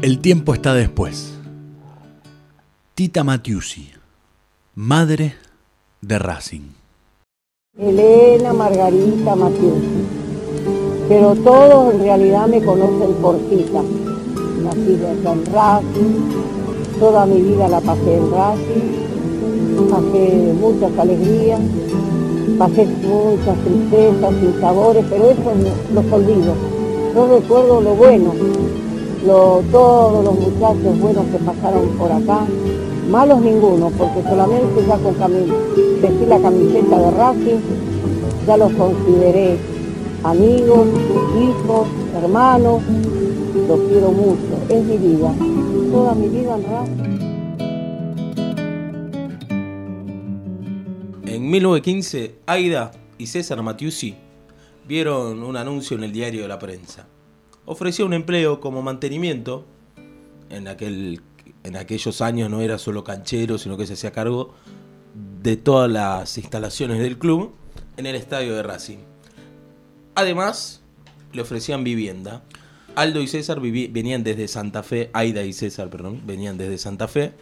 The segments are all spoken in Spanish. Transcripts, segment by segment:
El tiempo está después. Tita Matiusi, madre de Racing. Elena Margarita Matiusi. Pero todos en realidad me conocen por Tita. Nací en Racing, toda mi vida la pasé en Racing, pasé muchas alegrías, pasé muchas tristezas y sabores, pero eso los olvido. Yo recuerdo lo bueno, todos los muchachos buenos que pasaron por acá, malos ninguno, porque solamente ya con vestir la camiseta de Racing, ya los consideré amigos, hijos, hermanos, los quiero mucho, es mi vida, toda mi vida en Racing. En 1915, Aida y César Matiusi vieron un anuncio en el diario de la prensa ofrecía un empleo como mantenimiento. En, aquel, en aquellos años no era solo canchero, sino que se hacía cargo de todas las instalaciones del club en el estadio de Racing. Además, le ofrecían vivienda. Aldo y César venían desde Santa Fe, Aida y César, perdón, venían desde Santa Fe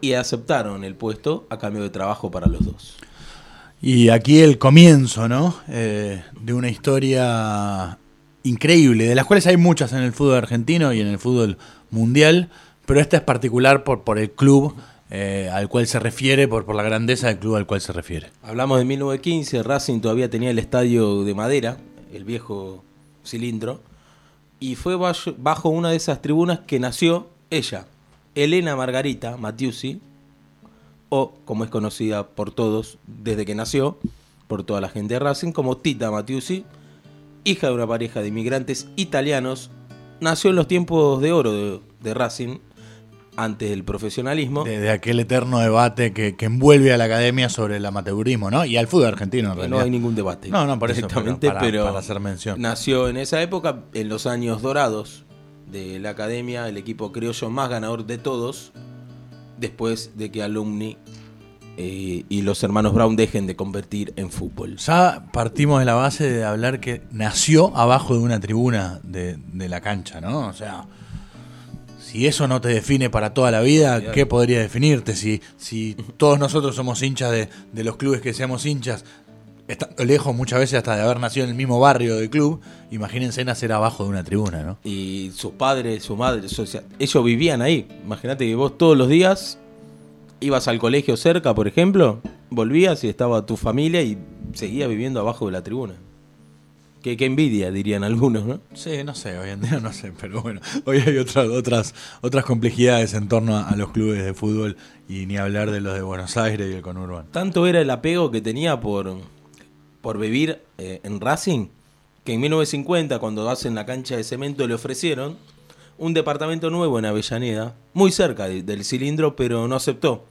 y aceptaron el puesto a cambio de trabajo para los dos. Y aquí el comienzo, ¿no? Eh, de una historia increíble, de las cuales hay muchas en el fútbol argentino y en el fútbol mundial, pero esta es particular por, por el club eh, al cual se refiere, por, por la grandeza del club al cual se refiere. Hablamos de 1915, Racing todavía tenía el estadio de madera, el viejo cilindro, y fue bajo, una de esas tribunas que nació ella, Elena Margarita Matiusi, o como es conocida por todos desde que nació, por toda la gente de Racing, como Tita Matiusi, hija de una pareja de inmigrantes italianos, nació en los tiempos de oro de, Racing, antes del profesionalismo. De, aquel eterno debate que, envuelve a la academia sobre el amateurismo, ¿no? Y al fútbol argentino, en realidad. No hay ningún debate. No, no, por eso, pero, para, hacer mención. Nació en esa época, en los años dorados de la academia, el equipo criollo más ganador de todos, después de que Alumni eh, y los hermanos Brown dejen de convertir en fútbol. Ya partimos de la base de hablar que nació abajo de una tribuna de, la cancha, ¿no? O sea, si eso no te define para toda la vida, ¿qué podría definirte? Si, si todos nosotros somos hinchas de, los clubes que seamos hinchas, estando lejos muchas veces hasta de haber nacido en el mismo barrio del club, imagínense nacer abajo de una tribuna, ¿no? Y sus padres, su madre, ellos vivían ahí. Imagínate que vos todos los días ibas al colegio cerca, por ejemplo, volvías y estaba tu familia y seguía viviendo abajo de la tribuna. Qué, envidia, dirían algunos, ¿no? Sí, no sé, hoy en día no sé, pero bueno, hoy hay otras, otras, otras complejidades en torno a, los clubes de fútbol y ni hablar de los de Buenos Aires y el conurbano. Tanto era el apego que tenía por, por vivir eh, en Racing, que en 1950, cuando hacen la cancha de cemento, le ofrecieron un departamento nuevo en Avellaneda, muy cerca del cilindro, pero no aceptó.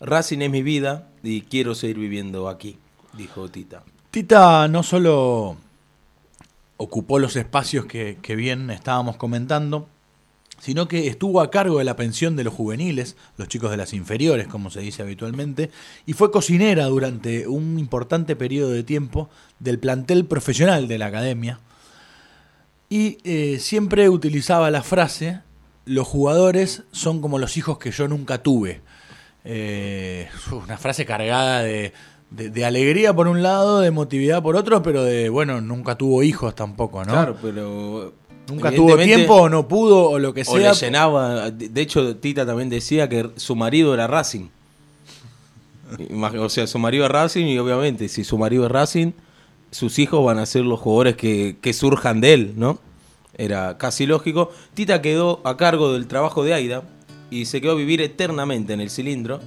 Racing es mi vida y quiero seguir viviendo aquí, dijo Tita. Tita no solo ocupó los espacios que, bien estábamos comentando, sino que estuvo a cargo de la pensión de los juveniles, los chicos de las inferiores, como se dice habitualmente, y fue cocinera durante un importante periodo de tiempo del plantel profesional de la academia, y eh, siempre utilizaba la frase, los jugadores son como los hijos que yo nunca tuve. Eh, una frase cargada de, alegría por un lado, de emotividad por otro, pero de, bueno, nunca tuvo hijos tampoco, ¿no? Claro, pero... Nunca tuvo tiempo o no pudo o lo que sea. O le llenaba. De hecho, Tita también decía que su marido era Racing. O sea, su marido es Racing y obviamente si su marido es Racing, sus hijos van a ser los jugadores que, surjan de él, ¿no? Era casi lógico. Tita quedó a cargo del trabajo de Aida y se quedó a vivir eternamente en el cilindro.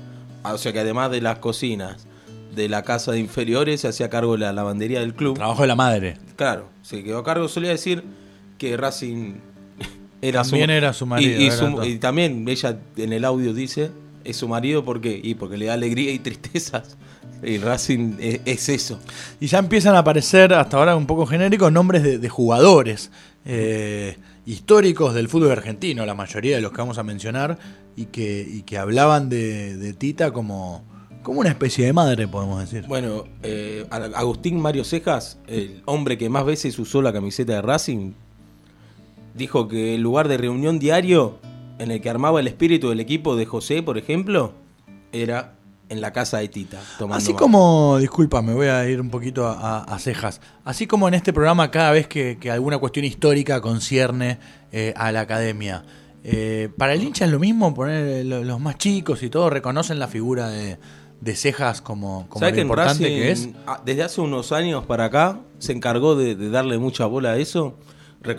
Ah, o sea que además de las cocinas de la casa de inferiores, se hacía cargo de la lavandería del club. Trabajo de la madre. Claro, se quedó a cargo. Solía decir que Racing era también era su marido. Y, también ella en el audio dice, es su marido porque y porque le da alegría y tristezas y Racing es, eso. Y ya empiezan a aparecer, hasta ahora un poco genéricos, nombres de, jugadores eh, históricos del fútbol argentino, la mayoría de los que vamos a mencionar, y que, que hablaban de, Tita como, como una especie de madre, podemos decir. Bueno, eh, Agustín Mario Cejas, el hombre que más veces usó la camiseta de Racing, dijo que el lugar de reunión diario en el que armaba el espíritu del equipo de José, por ejemplo, era en la casa de Tita. Tomando Así mate. como, disculpa, me voy a ir un poquito a, a- a cejas. Así como en este programa, cada vez que, que alguna cuestión histórica concierne eh, a la academia, eh, para el hincha es lo mismo poner lo- los más chicos y todo, reconocen la figura de, de cejas como, como ¿Sabés lo importante Racing, que es. ah, desde hace unos años para acá, se encargó de, de darle mucha bola a eso?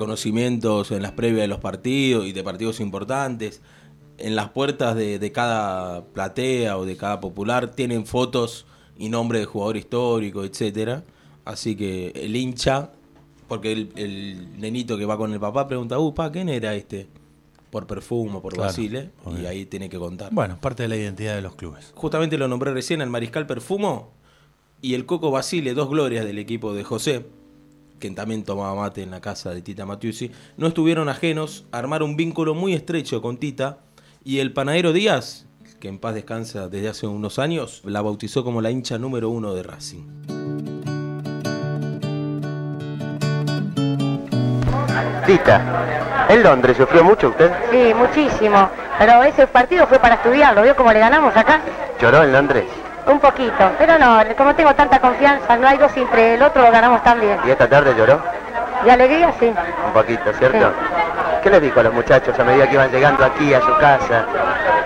Reconocimientos en las previas de los partidos y de partidos importantes. En las puertas de, de cada platea o de cada popular tienen fotos y nombre de jugador histórico, etcétera. Así que el hincha, porque el, el nenito que va con el papá pregunta, uh, pa, ¿quién era este? Por perfume, por Claro, Basile, y ahí tiene que contar. Bueno, parte de la identidad de los clubes. Justamente lo nombré recién al Mariscal Perfumo y el Coco Basile, dos glorias del equipo de José, que también tomaba mate en la casa de Tita Matiusi, no estuvieron ajenos a armar un vínculo muy estrecho con Tita y el panadero Díaz, que en paz descansa desde hace unos años, la bautizó como la hincha número uno de Racing. Tita, ¿en Londres sufrió mucho usted? Sí, muchísimo. Pero ese partido fue para estudiarlo. ¿Vio cómo le ganamos acá? ¿Lloró en Londres? Un poquito. Pero no, como tengo tanta confianza, no hay dos entre el otro, lo ganamos también. ¿Y esta tarde lloró? Y alegría, sí. Un poquito, ¿cierto? Sí. ¿Qué les dijo a los muchachos a medida que iban llegando aquí a su casa?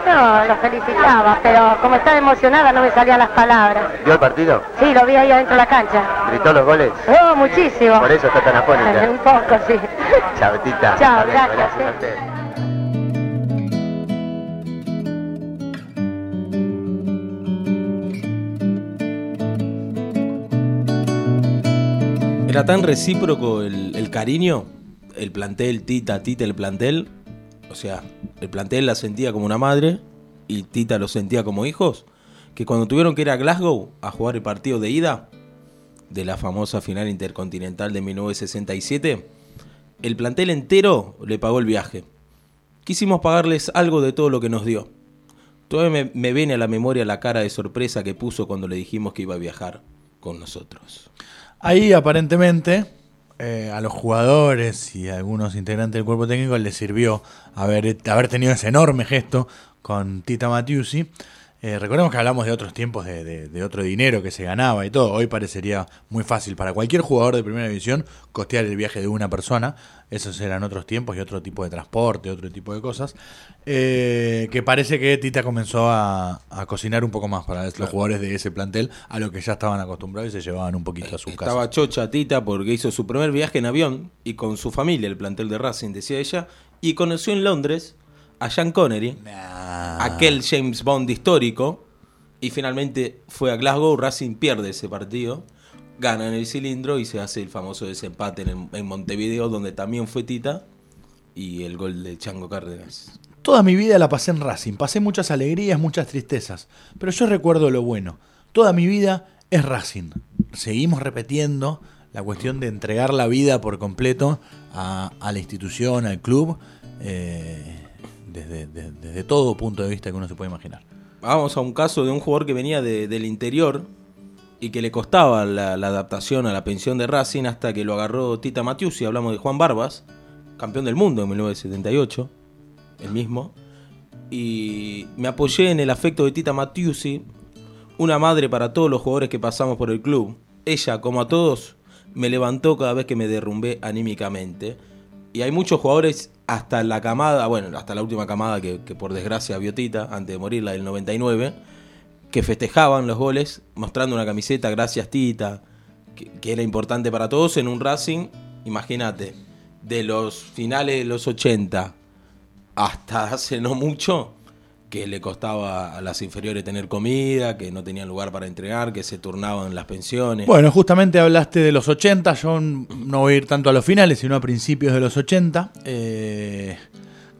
No, lo felicitaba, pero como estaba emocionada no me salían las palabras. ¿Vio el partido? Sí, lo vi ahí adentro de la cancha. ¿Gritó los goles? Oh, muchísimo. Por eso está tan afónica. Un poco, sí. Chao, Tita. Chao, gracias, a sí. usted. Era tan recíproco el, el cariño, el plantel, Tita, Tita, el plantel. O sea, el plantel la sentía como una madre y Tita lo sentía como hijos. Que cuando tuvieron que ir a Glasgow a jugar el partido de ida de la famosa final intercontinental de 1967, el plantel entero le pagó el viaje. Quisimos pagarles algo de todo lo que nos dio. Todavía me, me viene a la memoria la cara de sorpresa que puso cuando le dijimos que iba a viajar con nosotros. Ahí aparentemente eh, a los jugadores y a algunos integrantes del cuerpo técnico les sirvió haber, haber tenido ese enorme gesto con Tita Matiusi. Eh, recordemos que hablamos de otros tiempos, de, de- de otro dinero que se ganaba y todo. Hoy parecería muy fácil para cualquier jugador de primera división costear el viaje de una persona. Esos eran otros tiempos y otro tipo de transporte, otro tipo de cosas. Eh, que parece que Tita comenzó a, a cocinar un poco más para los jugadores de ese plantel, a lo que ya estaban acostumbrados y se llevaban un poquito a su casa. Estaba chocha Tita porque hizo su primer viaje en avión y con su familia, el plantel de Racing, decía ella, y conoció en Londres a Sean Connery, Nah. aquel James Bond histórico, y finalmente fue a Glasgow, Racing pierde ese partido, gana en el cilindro y se hace el famoso desempate en, en Montevideo, donde también fue Tita, y el gol de Chango Cárdenas. Toda mi vida la pasé en Racing, pasé muchas alegrías, muchas tristezas, pero yo recuerdo lo bueno. Toda mi vida es Racing. Seguimos repitiendo la cuestión de entregar la vida por completo a, a la institución, al club, eh, desde, de- desde todo punto de vista que uno se puede imaginar. Vamos a un caso de un jugador que venía de- del interior y que le costaba la, la adaptación a la pensión de Racing hasta que lo agarró Tita Matiusi. Hablamos de Juan Barbas, campeón del mundo en 1978, el mismo. Y me apoyé en el afecto de Tita Matiusi, una madre para todos los jugadores que pasamos por el club. Ella, como a todos, me levantó cada vez que me derrumbé anímicamente. Y hay muchos jugadores, hasta la camada, bueno, hasta la última camada que, por desgracia vio Tita, antes de morir, la del 99, que festejaban los goles mostrando una camiseta, gracias Tita, que, que era importante para todos en un Racing, imagínate, de los finales de los 80 hasta hace no mucho, que le costaba a las inferiores tener comida, que no tenían lugar para entrenar, que se turnaban las pensiones. Bueno, justamente hablaste de los 80, yo no voy a ir tanto a los finales, sino a principios de los 80. Eh,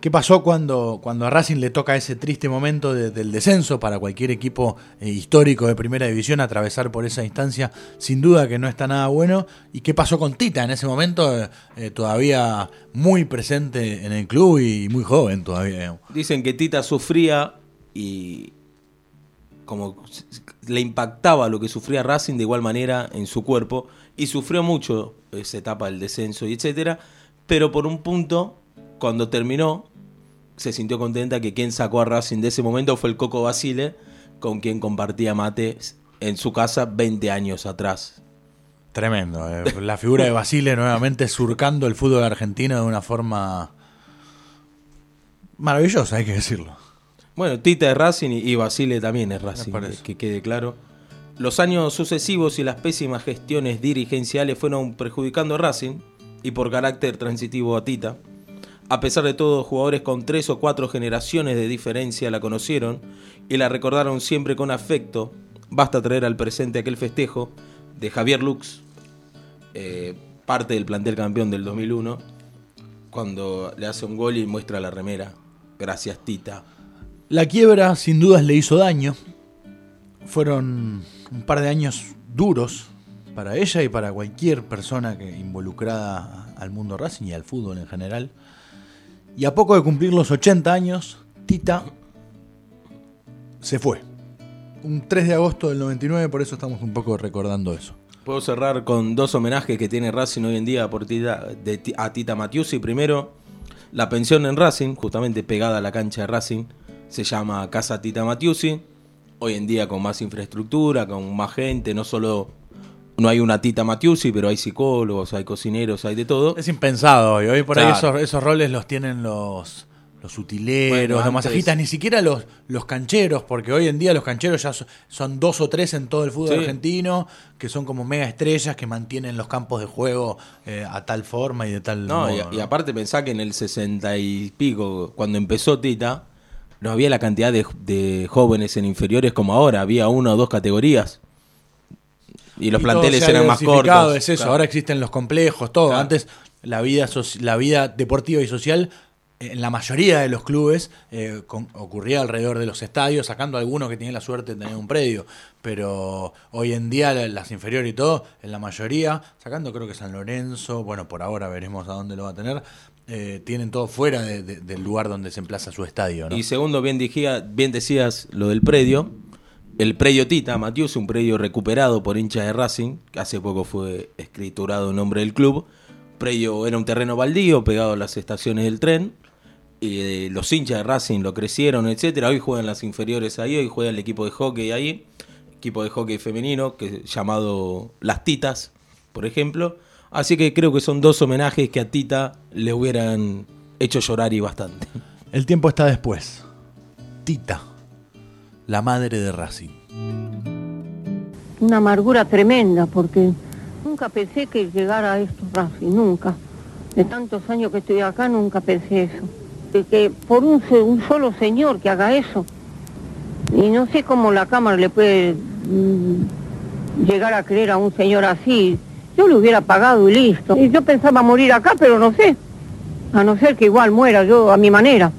¿Qué pasó cuando, cuando a Racing le toca ese triste momento de- del descenso para cualquier equipo eh, histórico de primera división atravesar por esa instancia? Sin duda que no está nada bueno. ¿Y qué pasó con Tita en ese momento? eh, eh, todavía muy presente en el club y muy joven todavía. Dicen que Tita sufría y como le impactaba lo que sufría Racing de igual manera en su cuerpo y sufrió mucho esa etapa del descenso y etcétera, pero por un punto cuando terminó, se sintió contenta que quien sacó a Racing de ese momento fue el Coco Basile, con quien compartía mate en su casa 20 años atrás. Tremendo. eh. La figura de Basile nuevamente surcando el fútbol argentino de una forma maravillosa, hay que decirlo. Bueno, Tita es Racing y Basile también es Racing, que quede claro. Los años sucesivos y las pésimas gestiones dirigenciales fueron perjudicando a Racing y por carácter transitivo a Tita. A pesar de todo, jugadores con tres o cuatro generaciones de diferencia la conocieron y la recordaron siempre con afecto. Basta traer al presente aquel festejo de Javier Lux, eh, parte del plantel campeón del 2001, cuando le hace un gol y muestra la remera. Gracias, Tita. La quiebra sin dudas le hizo daño. Fueron un par de años duros para ella y para cualquier persona que involucrada al mundo Racing y al fútbol en general. Y a poco de cumplir los 80 años, Tita se fue. Un 3 de agosto del 99, por eso estamos un poco recordando eso. Puedo cerrar con dos homenajes que tiene Racing hoy en día de a Tita Matiusi. Primero, la pensión en Racing, justamente pegada a la cancha de Racing, se llama Casa Tita Matiusi. Hoy en día con más infraestructura, con más gente, no solo no hay una Tita Matiusi, pero hay psicólogos, hay cocineros, hay de todo. Es impensado hoy. Hoy por ahí Claro. esos, esos roles los tienen los, los utileros, Bueno, los antes- masajistas, ni siquiera los, los cancheros, porque hoy en día los cancheros ya son, son dos o tres en todo el fútbol Sí. argentino, que son como mega estrellas que mantienen los campos de juego eh, a tal forma y de tal No, modo. y, ¿no? y aparte pensá que en el 60 y pico, cuando empezó Tita, no había la cantidad de, de jóvenes en inferiores como ahora, había una o dos categorías. Y los Y planteles eran más cortos. Es eso, Claro. ahora existen los complejos, todo. Claro. Antes la vida, la vida deportiva y social en la mayoría de los clubes eh, con- ocurría alrededor de los estadios, sacando algunos que tienen la suerte de tener un predio. Pero hoy en día la- las inferiores y todo, en la mayoría, sacando creo que San Lorenzo, bueno, por ahora veremos a dónde lo va a tener, eh, tienen todo fuera de- de- del lugar donde se emplaza su estadio. ¿no? Y segundo, bien, dijía- bien decías lo del predio. El predio Tita, Matius, un predio recuperado por hinchas de Racing, que hace poco fue escriturado en nombre del club. Predio era un terreno baldío pegado a las estaciones del tren. Eh, los hinchas de Racing lo crecieron, etcétera. Hoy juegan las inferiores ahí, hoy juega el equipo de hockey ahí, equipo de hockey femenino, que llamado Las Titas, por ejemplo. Así que creo que son dos homenajes que a Tita le hubieran hecho llorar y bastante. El tiempo está después. Tita, la madre de Racing. Una amargura tremenda porque nunca pensé que llegara a esto Racing, nunca. De tantos años que estoy acá nunca pensé eso. De que por un, solo señor que haga eso. Y no sé cómo la Cámara le puede mm, llegar a creer a un señor así. Yo le hubiera pagado y listo. Y yo pensaba morir acá, pero no sé. A no ser que igual muera yo a mi manera.